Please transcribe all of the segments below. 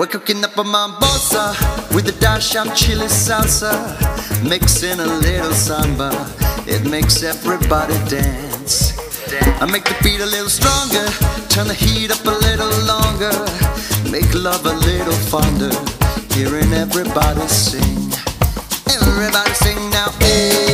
We're cooking up a mambosa with a dash of chili salsa, mixing a little samba. It makes everybody dance. I make the beat a little stronger, turn the heat up a little longer, make love a little fonder, hearing everybody sing. Everybody sing now. Hey.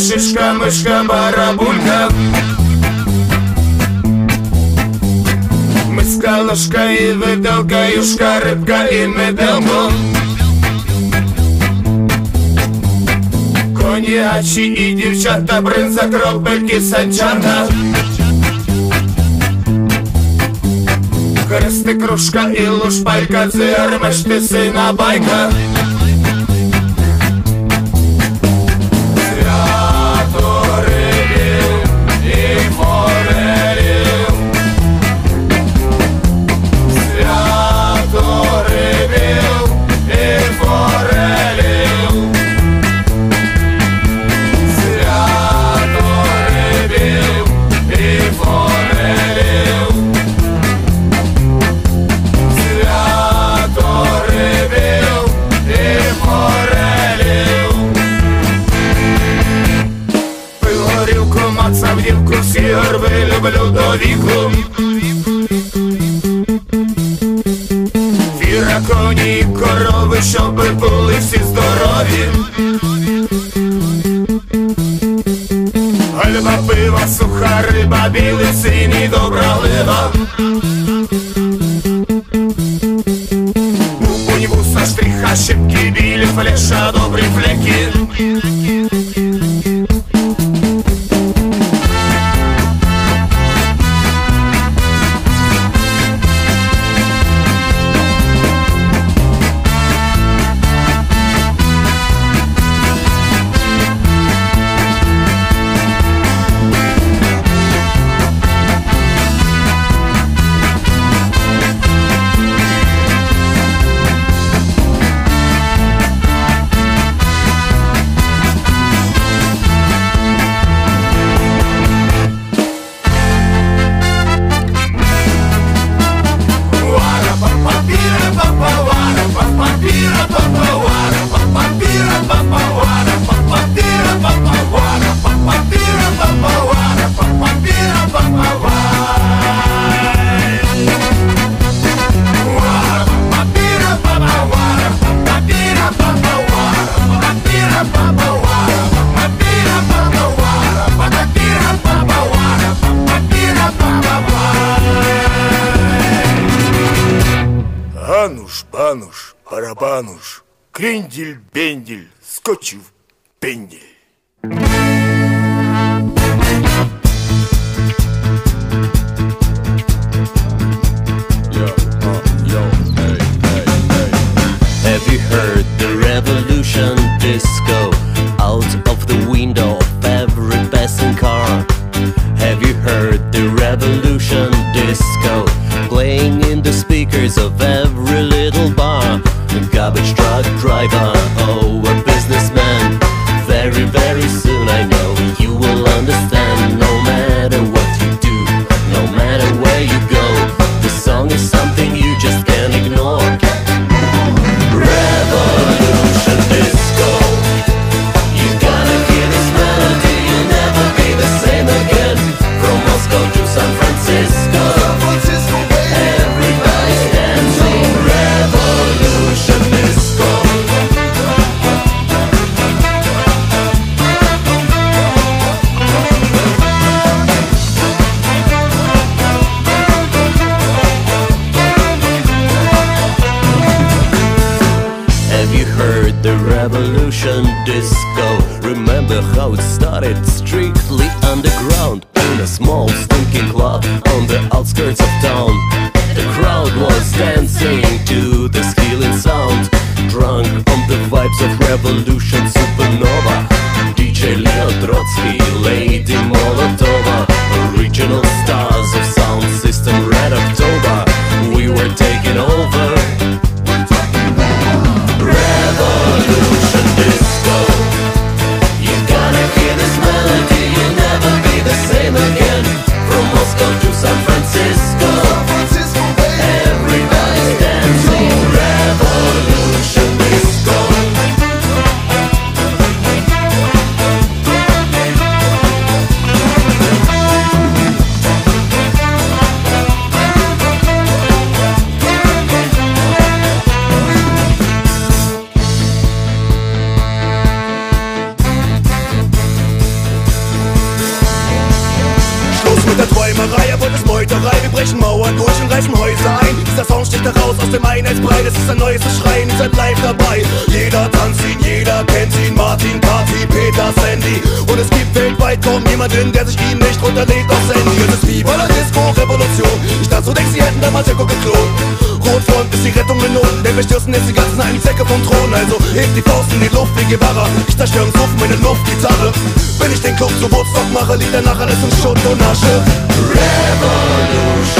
шишка, мышка, барабулька. Мышка, ложка и выделка, юшка, рыбка и меделмо Коньячи и девчата, брынза, кропельки, санчата. Хрести, кружка и лушпайка, цирмеш, ты сына байка. Жануш, бануш, барабануш, крендель, бендель, скочив пендель. Uh, Have you heard the revolution disco out of the window of every passing car? Have you heard the revolution disco playing in the speakers of every Survivor. Heb die Faust in die Luft wie Guevara Ich zerstöre uns auf meine Luftgitarre. Wenn ich den Club zu Woodstock mache Liegt der Narren ist in Schutt und Asche. Revolution.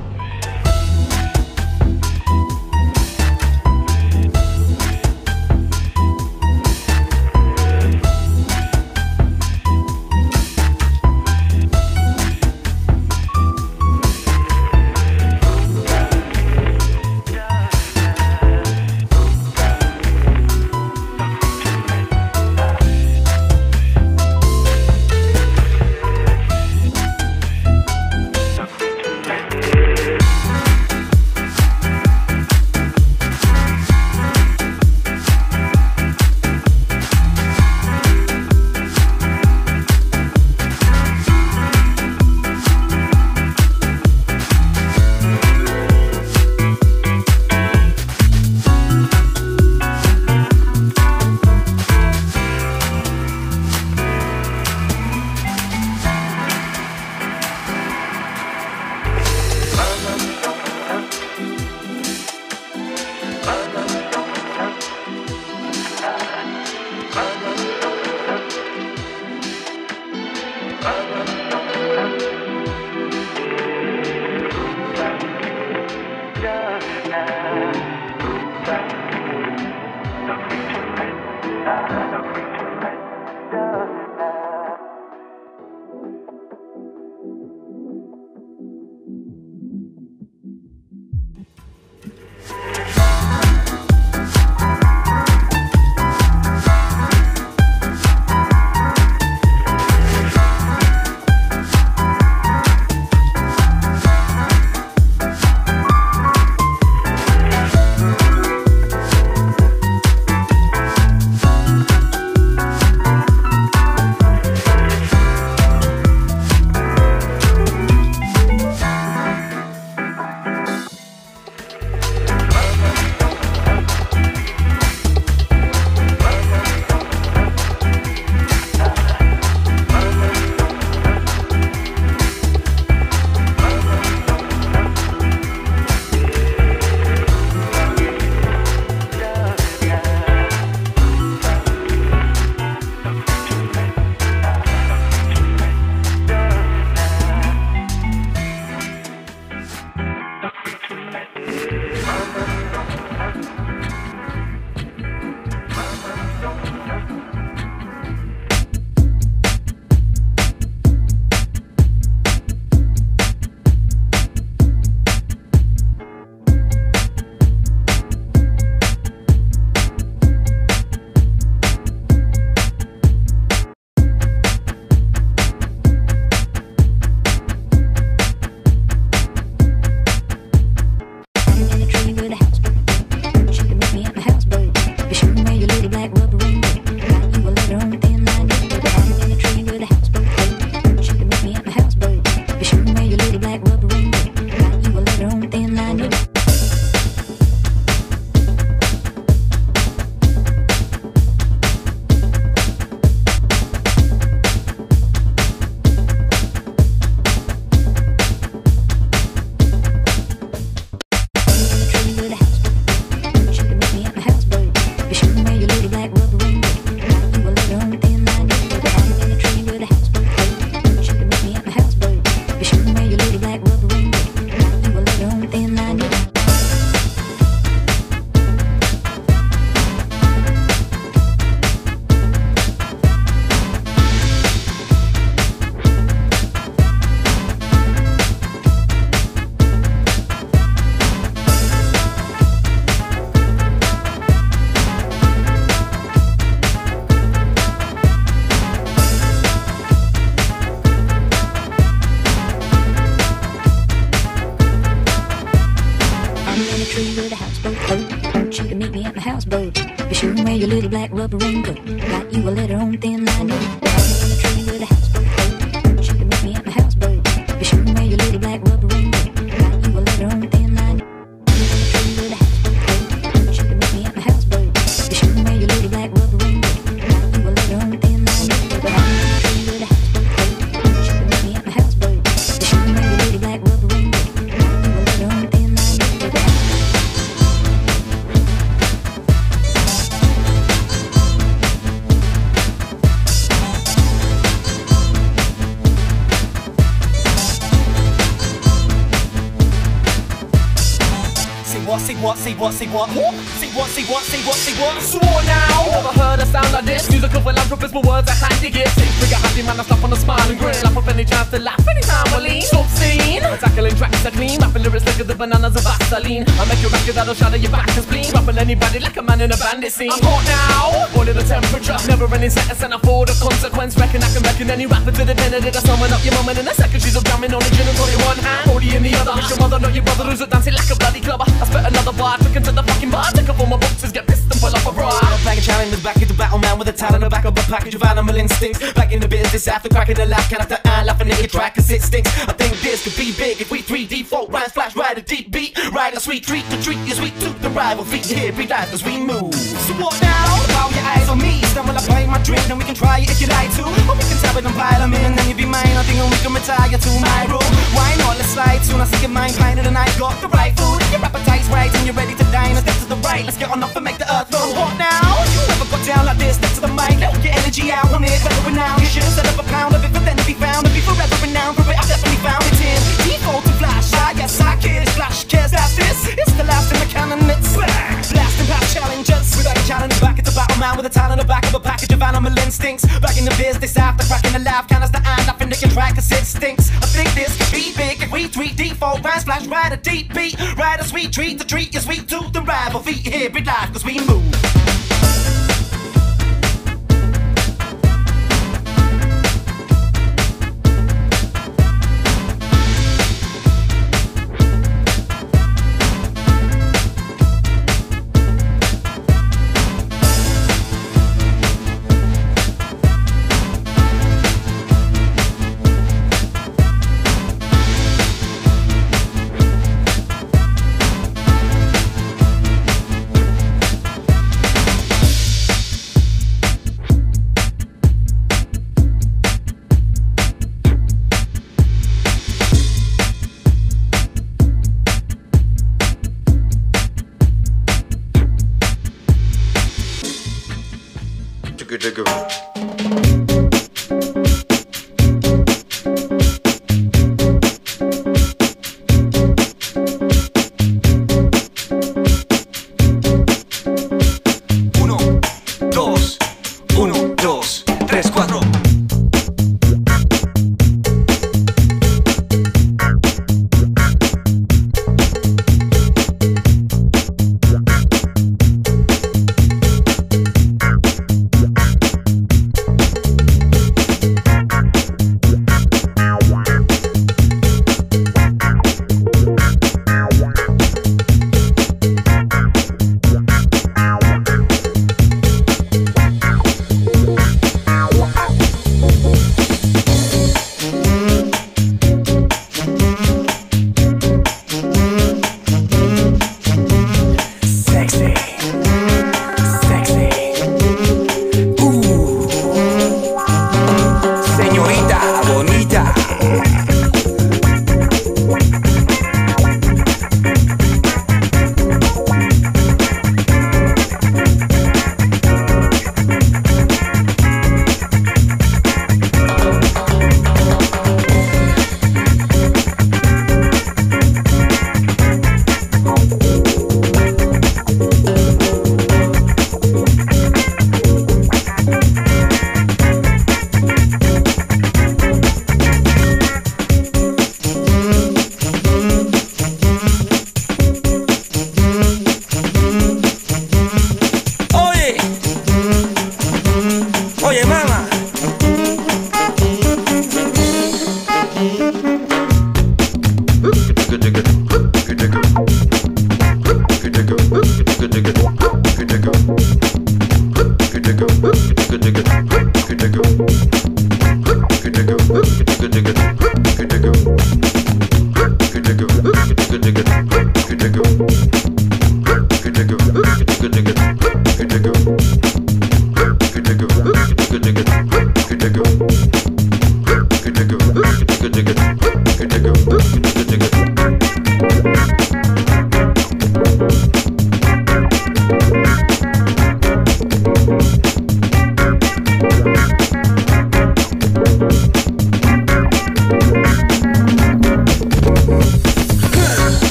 What, say what, say what, see what, see what, say what. Swore now. Never heard a sound like this. Musical philanthropist, but words I hand you get. Sing trigger happy man, I stop on a smile and grin. Laugh up any chance to laugh anytime I lean. Stop scene. Tackling tracks that clean, rapping lyrics the bananas of Vaseline. I make a record that'll shadow your back and spleen. Rapping anybody like a man in a bandit scene. I'm hot now. Boiling the temperature. Never ending sentence and I afford a consequence. Reckon I can reckon any rapper to the minute that I summon up your mum in a second she's a jamming on the gin and tonic one hand. 40 in the other. It's your mother, not your brother who's a dancing like a bloody clubber. I spit another bar, took into the fucking bar. Take up all my boxes, get pissed and pull up a bra. Back in challenge, the back into battle man with a talent, the back of a package of animal instincts. Back in the business after cracking the laugh, can after eye laughing at your track, cause it stinks. I think this could be big if we 3D folk rhymes flash, ride a deep beat, ride a sweet treat to treat your sweet tooth, the rival feet here, be live as we move. So what now? Bow your eyes on me, stumble play my drink, then we can try it if you like to. Or we can tap it and pile them in, then you be mine. I think we can retire to my room. Why not? Let's slide soon. I see your mind fine and I got the right food. Your appetite's right and you're ready to dine. Let's step to the right. Let's get on up and make the earth go hot now. You never got down like this. Step to the mic, let your energy out on it. Better renown. You should have set up a pound of it for then to be found and be forever renowned for it. Found it in default and flash. Ah, yes, I kid. Flash cares that's this. It's the last in the canon. It's back. Blasting past challenges without a challenge. Back at battle man with a talent, the back of a package of animal instincts. Back in the business after cracking the laugh. Can us the hand up in the track cause it stinks. I think this could be big if we tweet default rhymes flash ride a deep beat. Ride a sweet treat to treat your sweet tooth and rival feet here be live cause we move.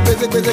quizzy, quizzy,